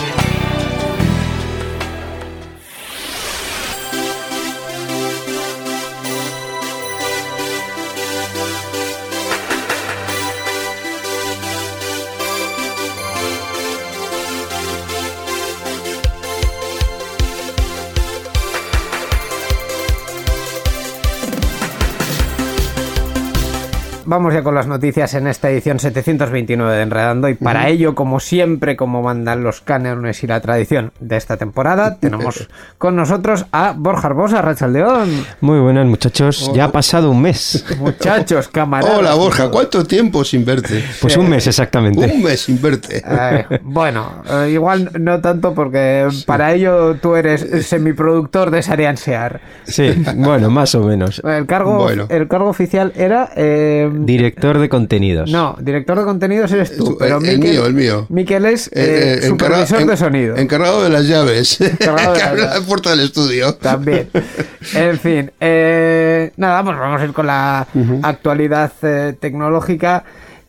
Vamos ya con las noticias en esta edición 729 de Enredando y para ello, como siempre, como mandan los cánones y la tradición de esta temporada, [LAUGHS] tenemos con nosotros a Borja Arbosa, Rachaldeón. Muy buenas muchachos, ya ha pasado un mes. Muchachos, [LAUGHS] camaradas. Hola Borja, ¿cuánto tiempo sin verte? Pues un mes exactamente. Un mes sin verte. Eh, bueno, eh, igual no tanto porque para ello tú eres semiproductor de Sariansear. Sí, bueno, más o menos. El cargo, Bueno. el cargo oficial era... eh, Director de contenidos. no, director de contenidos eres tú, pero el- el Miquel- mío, el mío. Miquel es Eh, eh, eh, supervisor encarga- de sonido. Encargado de las llaves. Encargado de [LAUGHS] las la llaves. puerta del estudio. También. En fin. eh, nada, pues vamos a ir con la actualidad eh, tecnológica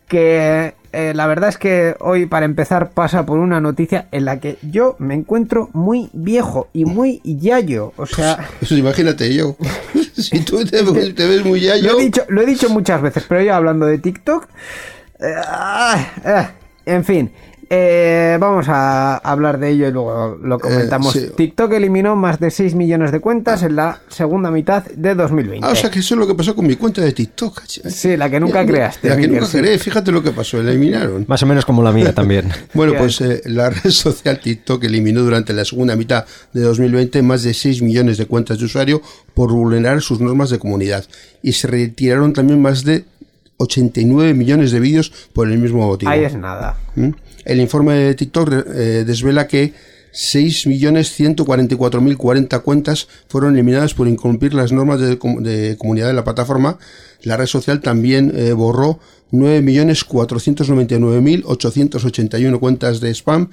que eh, la verdad es que hoy para empezar pasa por una noticia en la que yo me encuentro muy viejo y muy yayo. O sea, Pues imagínate yo. [LAUGHS] si tú te, ves- te ves muy ya yo. lo he dicho, lo he dicho muchas veces, pero yo hablando de TikTok... eh, ah, ah, en fin. Eh, vamos a hablar de ello y luego lo comentamos. sí. TikTok eliminó más de 6 millones de cuentas en la segunda mitad de 2020. Ah, o sea que eso es lo que pasó con mi cuenta de TikTok. Sí, la que nunca creaste. La que Miguel, nunca sí. creé, fíjate lo que pasó, la eliminaron. Más o menos como la mía también. [LAUGHS] Bueno, pues eh, la [LAUGHS] red social TikTok eliminó durante la segunda mitad de 2020 más de 6 millones de cuentas de usuario por vulnerar sus normas de comunidad. Y se retiraron también más de 89 millones de vídeos por el mismo motivo. Ahí es nada. ¿Mm? El informe de TikTok eh, desvela que 6.144.040 cuentas fueron eliminadas por incumplir las normas de, com- de comunidad de la plataforma. La red social también eh, borró 9.499.881 cuentas de spam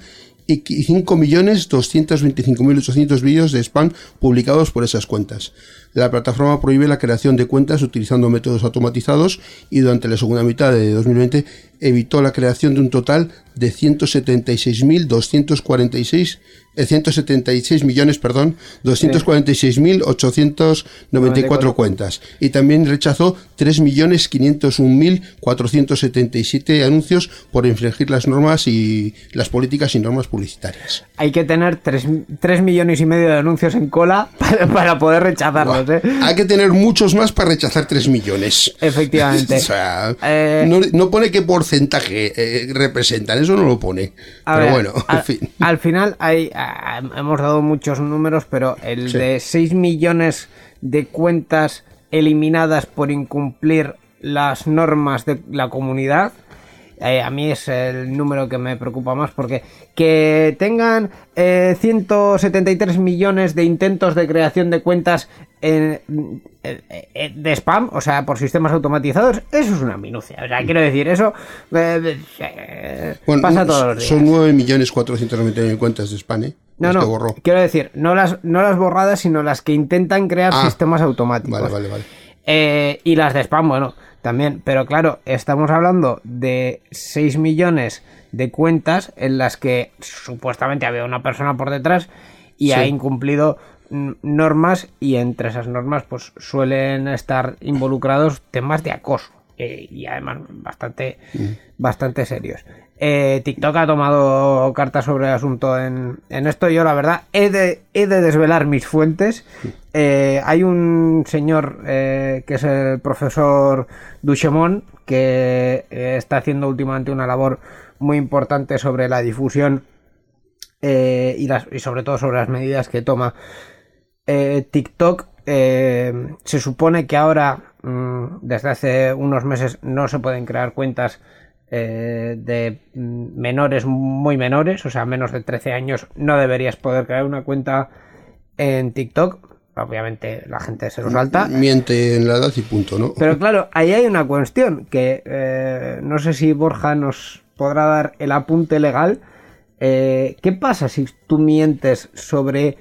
y 5.225.800 vídeos de spam publicados por esas cuentas. La plataforma prohíbe la creación de cuentas utilizando métodos automatizados y durante la segunda mitad de 2020 evitó la creación de un total de 176.246 eh, 176 millones, perdón, 246.894 cuentas y también rechazó 3.501.477 anuncios por infringir las normas y las políticas y normas publicitarias. Hay que tener 3, millones y medio de anuncios en cola [LAUGHS] para, para poder rechazarlos, ¿eh? Hay que tener muchos más para rechazar 3 millones. Efectivamente. [LAUGHS] O sea, Eh, no, no pone qué, por, porcentaje eh, representan? Eso no lo pone. A pero ver, bueno, al, en fin. al final hay, ah, hemos dado muchos números, pero el Sí. de 6 millones de cuentas eliminadas por incumplir las normas de la comunidad, eh, a mí es el número que me preocupa más porque que tengan eh, 173 millones de intentos de creación de cuentas en- eh, eh, de spam, o sea, por sistemas automatizados, eso es una minucia. O sea, quiero decir, eso eh, eh, Bueno, pasa todos los días. son 9.499.000 cuentas de spam, ¿eh? No, no, borró. quiero decir, no las, no las borradas, sino las que intentan crear Ah, sistemas automáticos. Vale, vale, vale. Eh, y las de spam, bueno, también. Pero claro, estamos hablando de 6 millones de cuentas en las que supuestamente había una persona por detrás y Sí. ha incumplido mm, normas y entre esas normas pues suelen estar involucrados temas de acoso eh, y además bastante bastante serios Eh, TikTok ha tomado cartas sobre el asunto en, en esto. Yo la verdad he de, he de desvelar mis fuentes. Eh, hay un señor eh, que es el profesor Duchemont que está haciendo últimamente una labor muy importante sobre la difusión y, las, y sobre todo sobre las medidas que toma. TikTok. se supone que ahora, mm, desde hace unos meses, no se pueden crear cuentas eh, de menores muy menores, o sea, menos de 13 años, no deberías poder crear una cuenta en TikTok. Obviamente la gente se lo salta. Miente en la edad y punto, ¿no? Pero [LAUGHS] claro, ahí hay una cuestión que eh, no sé si Borja nos podrá dar el apunte legal. Eh, ¿Qué pasa si tú mientes sobre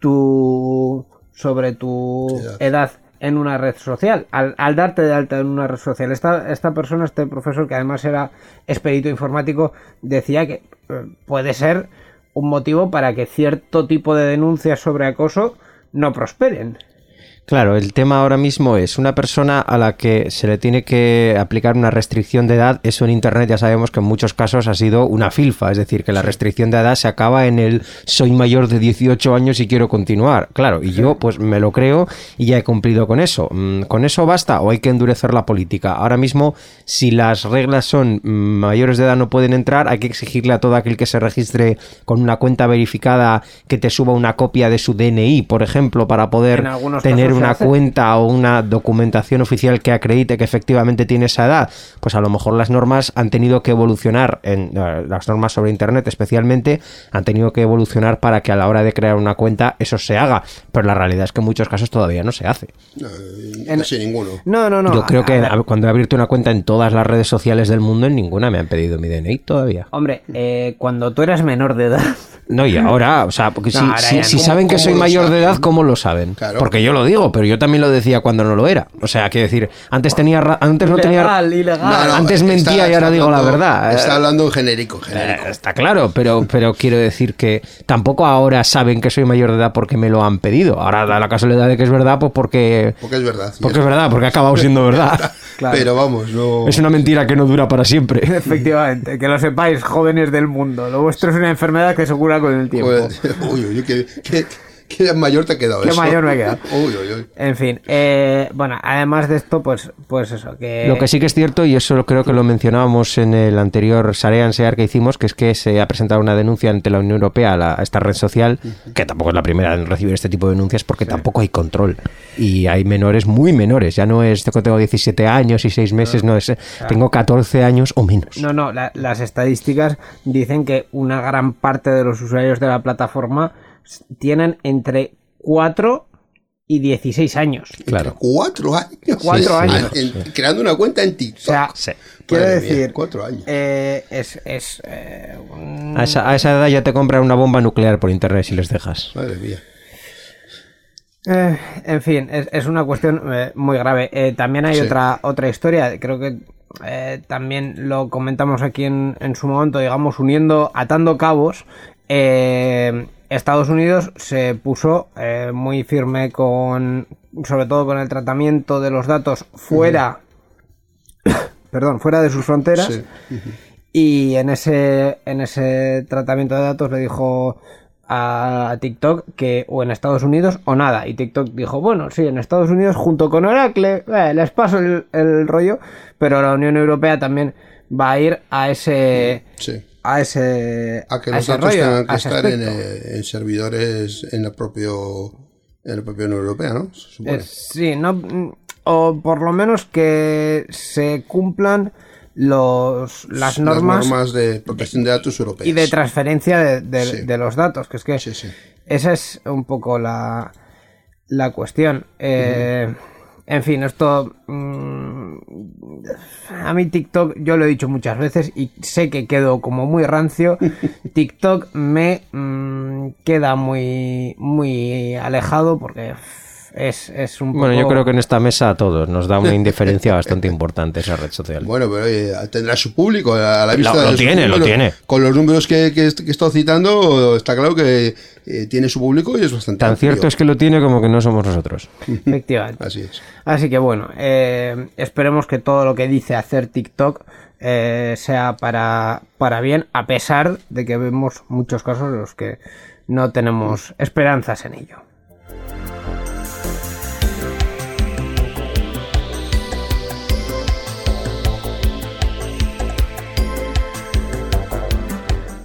tu sobre tu Edad. edad en una red social? Al, al darte de alta en una red social. Esta, esta persona, este profesor que además era expedito informático, decía que eh, puede ser un motivo para que cierto tipo de denuncias sobre acoso no prosperen. Claro, el tema ahora mismo es una persona a la que se le tiene que aplicar una restricción de edad. Eso en Internet ya sabemos que en muchos casos ha sido una filfa, es decir, que la restricción de edad se acaba en el soy mayor de 18 años y quiero continuar. Claro, y yo pues me lo creo y ya he cumplido con eso. Mm, ¿Con eso basta o hay que endurecer la política? Ahora mismo, si las reglas son mm, mayores de edad no pueden entrar, hay que exigirle a todo aquel que se registre con una cuenta verificada que te suba una copia de su DNI, por ejemplo, para poder tener una hace. cuenta o una documentación oficial que acredite que efectivamente tiene esa edad, pues a lo mejor las normas han tenido que evolucionar, en eh, las normas sobre Internet especialmente, han tenido que evolucionar para que a la hora de crear una cuenta eso se haga, pero la realidad es que en muchos casos todavía no se hace. No, En- Casi ninguno. No, no, no. Yo creo que cuando he abierto una cuenta en todas las redes sociales del mundo, en ninguna me han pedido mi DNI todavía. Hombre, eh, cuando tú eras menor de edad. No, y ahora, o sea, porque No, si, si- no. saben que ¿Cómo soy mayor de edad, ¿cómo lo saben? Claro. Porque yo lo digo, pero yo también lo decía cuando no lo era. O sea, quiero decir, antes tenía ra- antes no tenía Ilegal, ilegal. No, no, antes está- mentía y está ahora digo la verdad. Está Eh, hablando en genérico, en genérico. eh, Está claro, pero, pero quiero decir que tampoco ahora saben que soy mayor de edad porque me lo han pedido. Ahora da la casualidad de que es verdad, pues porque, Porque es verdad. porque es verdad, porque ha acabado siendo verdad. [LAUGHS] Claro. Pero vamos, no. Es una mentira que no dura para siempre. [LAUGHS] Efectivamente, que lo sepáis, jóvenes del mundo. Lo vuestro es una enfermedad que se cura con el tiempo. Uy, [LAUGHS] uy, uy, qué, qué- [LAUGHS] qué mayor te ha quedado Qué eso. mayor me he quedado. [LAUGHS] Uy, uy, uy. En fin, eh, bueno, además de esto, pues, pues eso, que... Lo que sí que es cierto, y eso creo que lo mencionábamos en el anterior Sarean Sear que hicimos, que es que se ha presentado una denuncia ante la Unión Europea a, la- a esta red social, que tampoco es la primera en recibir este tipo de denuncias, porque tampoco hay control. Y hay menores muy menores, ya no es que tengo 17 años y 6 meses, no, es tengo 14 años o menos. No, no, la- las estadísticas dicen que una gran parte de los usuarios de la plataforma tienen entre 4 y 16 años. Claro. Cuatro años. Cuatro años. En- creando una cuenta en TikTok. O sea, quiero Madre mía, decir, cuatro años. eh, es, es eh, un- A esa, a esa edad ya te compran una bomba nuclear por internet si les dejas. Madre mía. Eh, en fin, es, es una cuestión eh, muy grave. Eh, también hay Sí. otra, otra historia, creo que eh, también lo comentamos aquí en, en su momento, digamos, uniendo, atando cabos. Eh, Estados Unidos se puso eh, muy firme con, sobre todo con el tratamiento de los datos fuera, perdón, fuera de sus fronteras. Sí. Y en ese, en ese tratamiento de datos le dijo a TikTok que o en Estados Unidos o nada. Y TikTok dijo, bueno, sí, en Estados Unidos junto con Oracle, eh, les paso el, el rollo, pero la Unión Europea también va a ir a ese Sí. A ese A que a los ese datos rollo, tengan que estar en, eh, en servidores en la propio en la propia Unión Europea, ¿no? Se supone. Eh, sí, no, o por lo menos que se cumplan los, las normas, de protección de datos europeas. y de transferencia de, de- Sí. de los datos, que es que Sí, sí. esa es un poco la, la cuestión. Eh, En fin, esto... mm, a mí TikTok, yo lo he dicho muchas veces y sé que quedo como muy rancio. [LAUGHS] TikTok me mm, queda muy, muy alejado porque es, es un poco... Bueno, yo creo que en esta mesa a todos nos da una indiferencia bastante importante esa red social. Bueno, pero oye, tendrá su público a la vista Lo- lo de sus tiene, lo tiene. Con los números que, que, que he estado citando, está claro que eh, tiene su público y es bastante Tan amplio. cierto es que lo tiene como que no somos nosotros. Efectivamente. Así es. Así que bueno, eh, esperemos que todo lo que dice hacer TikTok eh, sea para, para bien, a pesar de que vemos muchos casos en los que no tenemos esperanzas en ello.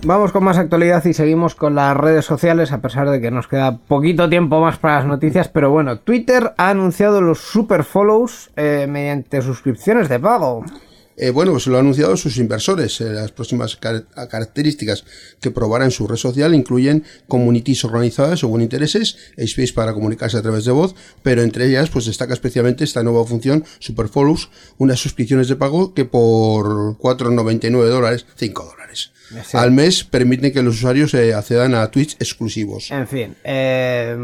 Vamos con más actualidad y seguimos con las redes sociales, a pesar de que nos queda poquito tiempo más para las noticias. Pero bueno, Twitter ha anunciado los super follows eh, mediante suscripciones de pago. Eh, bueno, pues lo han anunciado sus inversores. Eh, las próximas car- características que probará en su red social incluyen communities organizadas según intereses, space para comunicarse a través de voz, pero entre ellas pues destaca especialmente esta nueva función Super Follows, unas suscripciones de pago que por 4,99 dólares, 5 dólares Sí. al mes permiten que los usuarios eh, accedan a tweets exclusivos. En fin, eh,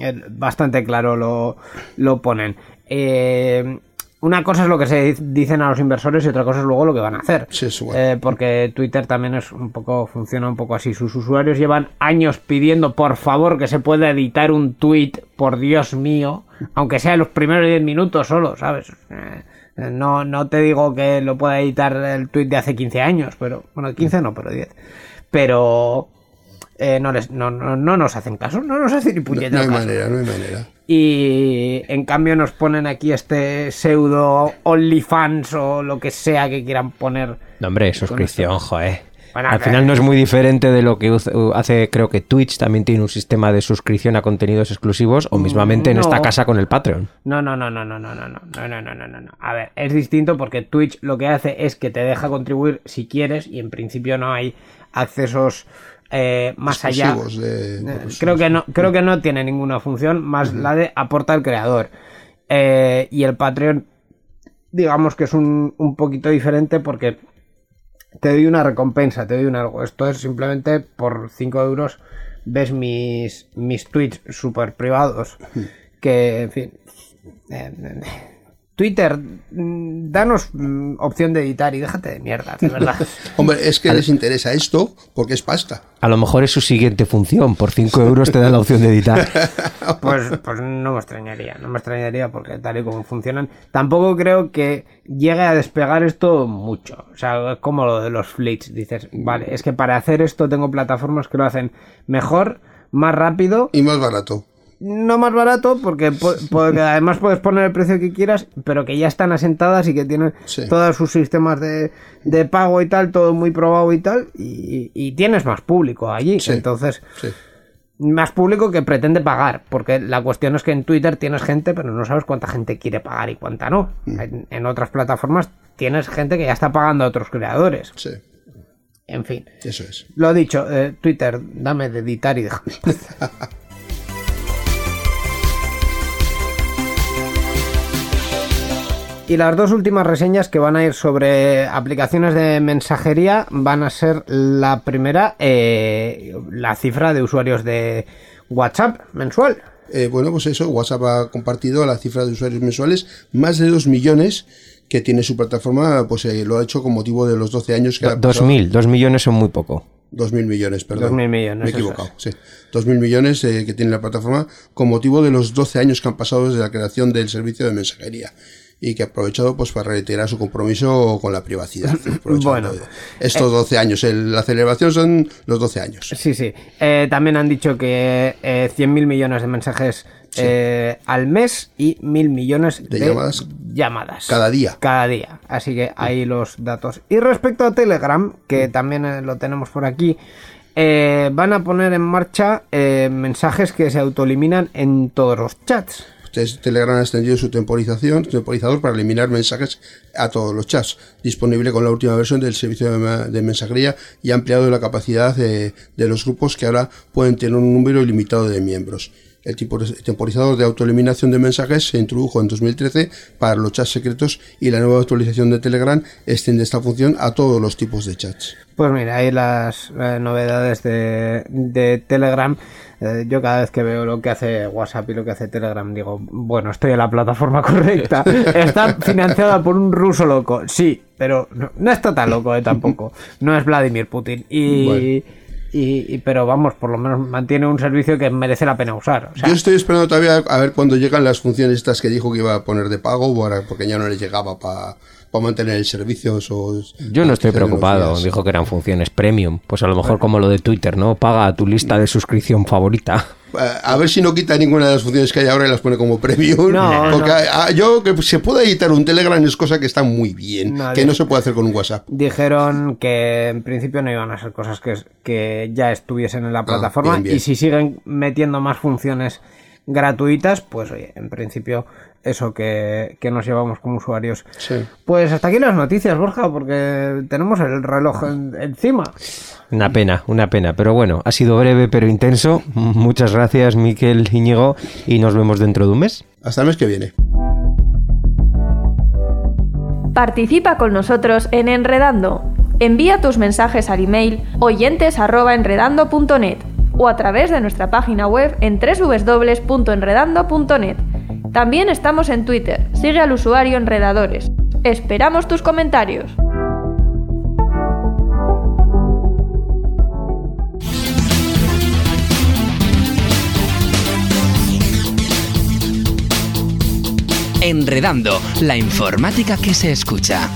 eh, bastante claro lo, lo ponen. Eh, una cosa es lo que se dic- dicen a los inversores y otra cosa es luego lo que van a hacer. Sí. Eh, porque Twitter también es un poco, funciona un poco así. Sus usuarios llevan años pidiendo por favor que se pueda editar un tweet, por Dios mío, aunque sea en los primeros 10 minutos solo, ¿sabes? Eh, no, no te digo que lo pueda editar el tweet de hace 15 años, pero bueno, 15 no, pero 10. Pero eh, no, les, no, no, no nos hacen caso, no nos hacen ni No, puñetero no hay caso. manera, no hay manera. Y en cambio nos ponen aquí este pseudo OnlyFans o lo que sea que quieran poner. No, hombre, suscripción, joder. Bueno, Al final no es muy diferente de lo que hace, creo que Twitch también tiene un sistema de suscripción a contenidos exclusivos o mismamente en no. esta casa con el Patreon. No, no, no, no, no, no, no, no, no, no, no, no, no, no. A ver, es distinto porque Twitch lo que hace es que te deja contribuir si quieres y en principio no hay accesos eh, más allá. De- Eh, pues, creo que no, creo que no tiene ninguna función más la de aporta el creador. Eh, y el Patreon, digamos que es un, un poquito diferente porque te doy una recompensa, te doy un algo. Esto es simplemente por 5 euros ves mis, mis tweets super privados. Que, en fin. eh, eh, Twitter, mm, danos mm, opción de editar y déjate de mierda, de verdad. [LAUGHS] Hombre, es que les interesa esto porque es pasta. A lo mejor es su siguiente función. Por 5 euros te da la opción de editar. [LAUGHS] Pues, pues no me extrañaría, no me extrañaría porque tal y como funcionan, tampoco creo que llegue a despegar esto mucho. O sea, es como lo de los fleets, dices, vale, es que para hacer esto tengo plataformas que lo hacen mejor, más rápido, Y más barato. No más barato, porque, porque además puedes poner el precio que quieras, pero que ya están asentadas y que tienen Sí. todos sus sistemas de, de pago y tal, todo muy probado y tal, y, y tienes más público allí. Sí. Entonces, Sí. más público que pretende pagar, porque la cuestión es que en Twitter tienes gente, pero no sabes cuánta gente quiere pagar y cuánta no. En, en otras plataformas tienes gente que ya está pagando a otros creadores. Sí, En fin. eso es. Lo dicho, eh, Twitter, dame de editar y déjame. [LAUGHS] Y las dos últimas reseñas que van a ir sobre aplicaciones de mensajería van a ser la primera, eh, la cifra de usuarios de WhatsApp mensual. Eh, bueno, pues eso, WhatsApp ha compartido la cifra de usuarios mensuales, más de 2 millones que tiene su plataforma, pues eh, lo ha hecho con motivo de los 12 años que ha pasado. 2.000, 2 millones son muy poco. 2.000 millones, perdón. 2.000 millones, Me he equivocado, sí. 2.000 millones eh, que tiene la plataforma con motivo de los 12 años que han pasado desde la creación del servicio de mensajería y que ha aprovechado pues para reiterar su compromiso con la privacidad. [CLEARS THROAT] Bueno, estos 12 años, el- la celebración son los 12 años. Sí, sí. Eh, también han dicho que eh, 100.000 millones de mensajes eh, al mes y mil millones de, De llamadas llamadas. cada día. Cada día. Así que ahí los datos. Y respecto a Telegram, que también eh, lo tenemos por aquí, eh, van a poner en marcha eh, mensajes que se autoeliminan en todos los chats. Telegram ha extendido su temporización, temporizador para eliminar mensajes a todos los chats, disponible con la última versión del servicio de, mensajería y ha ampliado la capacidad de, los grupos que ahora pueden tener un número ilimitado de miembros. El temporizador de autoeliminación de mensajes se introdujo en 2013 para los chats secretos y la nueva actualización de Telegram extiende esta función a todos los tipos de chats. Pues mira, ahí las novedades de, de Telegram. Eh, yo cada vez que veo lo que hace WhatsApp y lo que hace Telegram digo, bueno, estoy en la plataforma [LAUGHS] correcta. Está financiada por un ruso loco. Sí, pero no, no está tan loco eh, tampoco. [LAUGHS] No es Vladimir Putin. Y, Bueno. y, y- pero vamos, por lo menos mantiene un servicio que merece la pena usar. O sea, Yo estoy esperando todavía a ver cuándo llegan las funciones estas que dijo que iba a poner de pago, para- porque ya no le llegaba para mantener el servicio. esos- Yo no estoy preocupado, dijo que eran funciones premium. Pues a lo mejor como lo de Twitter, ¿no? Paga tu lista de suscripción favorita. Eh, A ver si no quita ninguna de las funciones que hay ahora y las pone como premium. No, [LAUGHS] porque no. ah, yo que se pueda editar un Telegram es cosa que está muy bien, que no se puede hacer con un WhatsApp. Dijeron que en principio no iban a ser cosas que, que ya estuviesen en la plataforma Ah, bien, bien. y si siguen metiendo más funciones gratuitas, pues oye, en principio eso que, que nos llevamos como usuarios. Sí. Pues hasta aquí las noticias, Borja, porque tenemos el reloj en- encima. Una pena, una pena. Pero bueno, ha sido breve pero intenso. Muchas gracias, Miquel Íñigo, y nos vemos dentro de un mes. Hasta el mes que viene. Participa con nosotros en Enredando. Envía tus mensajes al email oyentes@enredando.net o a través de nuestra página web en www.enredando.net. También estamos en Twitter. Sigue al usuario Enredadores. Esperamos tus comentarios. Enredando, la informática que se escucha.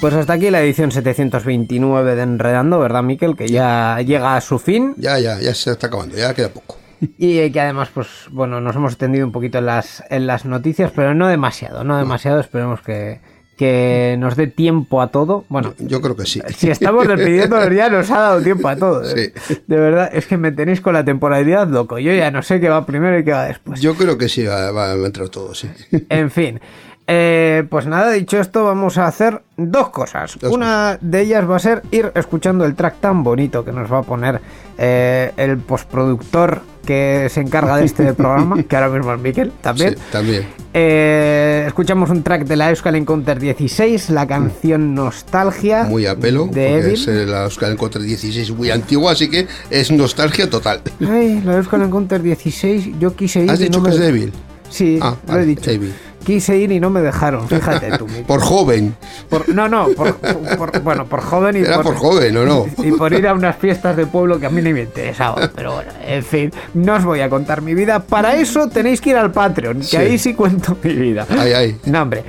Pues hasta aquí la edición 729 de Enredando, ¿verdad, Miquel? Que ya llega a su fin Ya, ya, ya se está acabando, ya queda poco. y que además, pues bueno, nos hemos extendido un poquito en las, en las noticias, pero no demasiado, no demasiado. Esperemos que, que nos dé tiempo a todo. Bueno, Yo creo que sí. si estamos despidiendo ya nos ha dado tiempo a todo. ¿eh? Sí. De verdad, es que me tenéis con la temporalidad loco. Yo ya no sé qué va primero y qué va después. Yo creo que sí, va, va a entrar todo, sí. En fin. Eh, pues nada, dicho esto, vamos a hacer dos cosas. Dos Una de ellas va a ser ir escuchando el track tan bonito que nos va a poner eh, el postproductor que se encarga de este [LAUGHS] programa, que ahora mismo es Miquel también. Sí, también. Eh, escuchamos un track de la Euskal Encounter 16, la canción Nostalgia. Muy a pelo, de Evil. es eh, la Euskal Encounter 16 muy antigua, así que es nostalgia total. Ay, la Euskal Encounter 16, yo quise ir ¿Has dicho no que me es de- débil? Sí, Ah, lo vale, he dicho. Evil. Quise ir y no me dejaron, fíjate tú. [LAUGHS] Por joven. Por- no, no, por, por- bueno, por joven y Era por joven, ¿o no? Y por ir a unas fiestas de pueblo que a mí ni me interesaban. Pero bueno, en fin, no os voy a contar mi vida. Para eso tenéis que ir al Patreon, que Sí. ahí sí cuento mi vida. Ay, ay. No, hombre.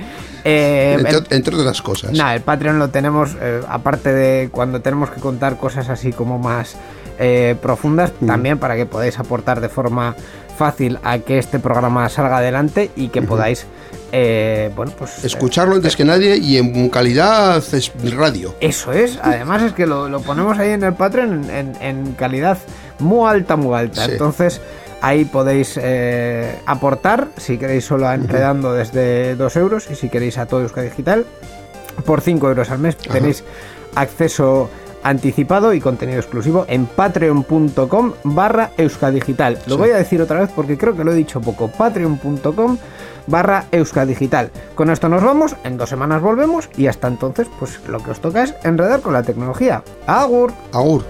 Eh, Entre, el- entre otras cosas. Nada, el Patreon lo tenemos, eh, aparte de cuando tenemos que contar cosas así como más eh, profundas, Mm. también para que podáis aportar de forma fácil a que este programa salga adelante y que podáis, eh, bueno, pues... eh, Escucharlo antes que nadie y en calidad es radio. Eso es, además es que lo, lo ponemos ahí en el Patreon en, en- calidad muy alta, muy alta. Sí. Entonces ahí podéis eh, aportar, si queréis solo a enredando desde 2 euros y si queréis a todo Euskadi Digital, por 5 euros al mes tenéis acceso anticipado y contenido exclusivo en patreon.com barra euskadigital. Lo Sí. voy a decir otra vez porque creo que lo he dicho poco. Patreon.com barra euskadigital. Con esto nos vamos, en dos semanas volvemos y hasta entonces pues lo que os toca es enredar con la tecnología. Agur. Agur.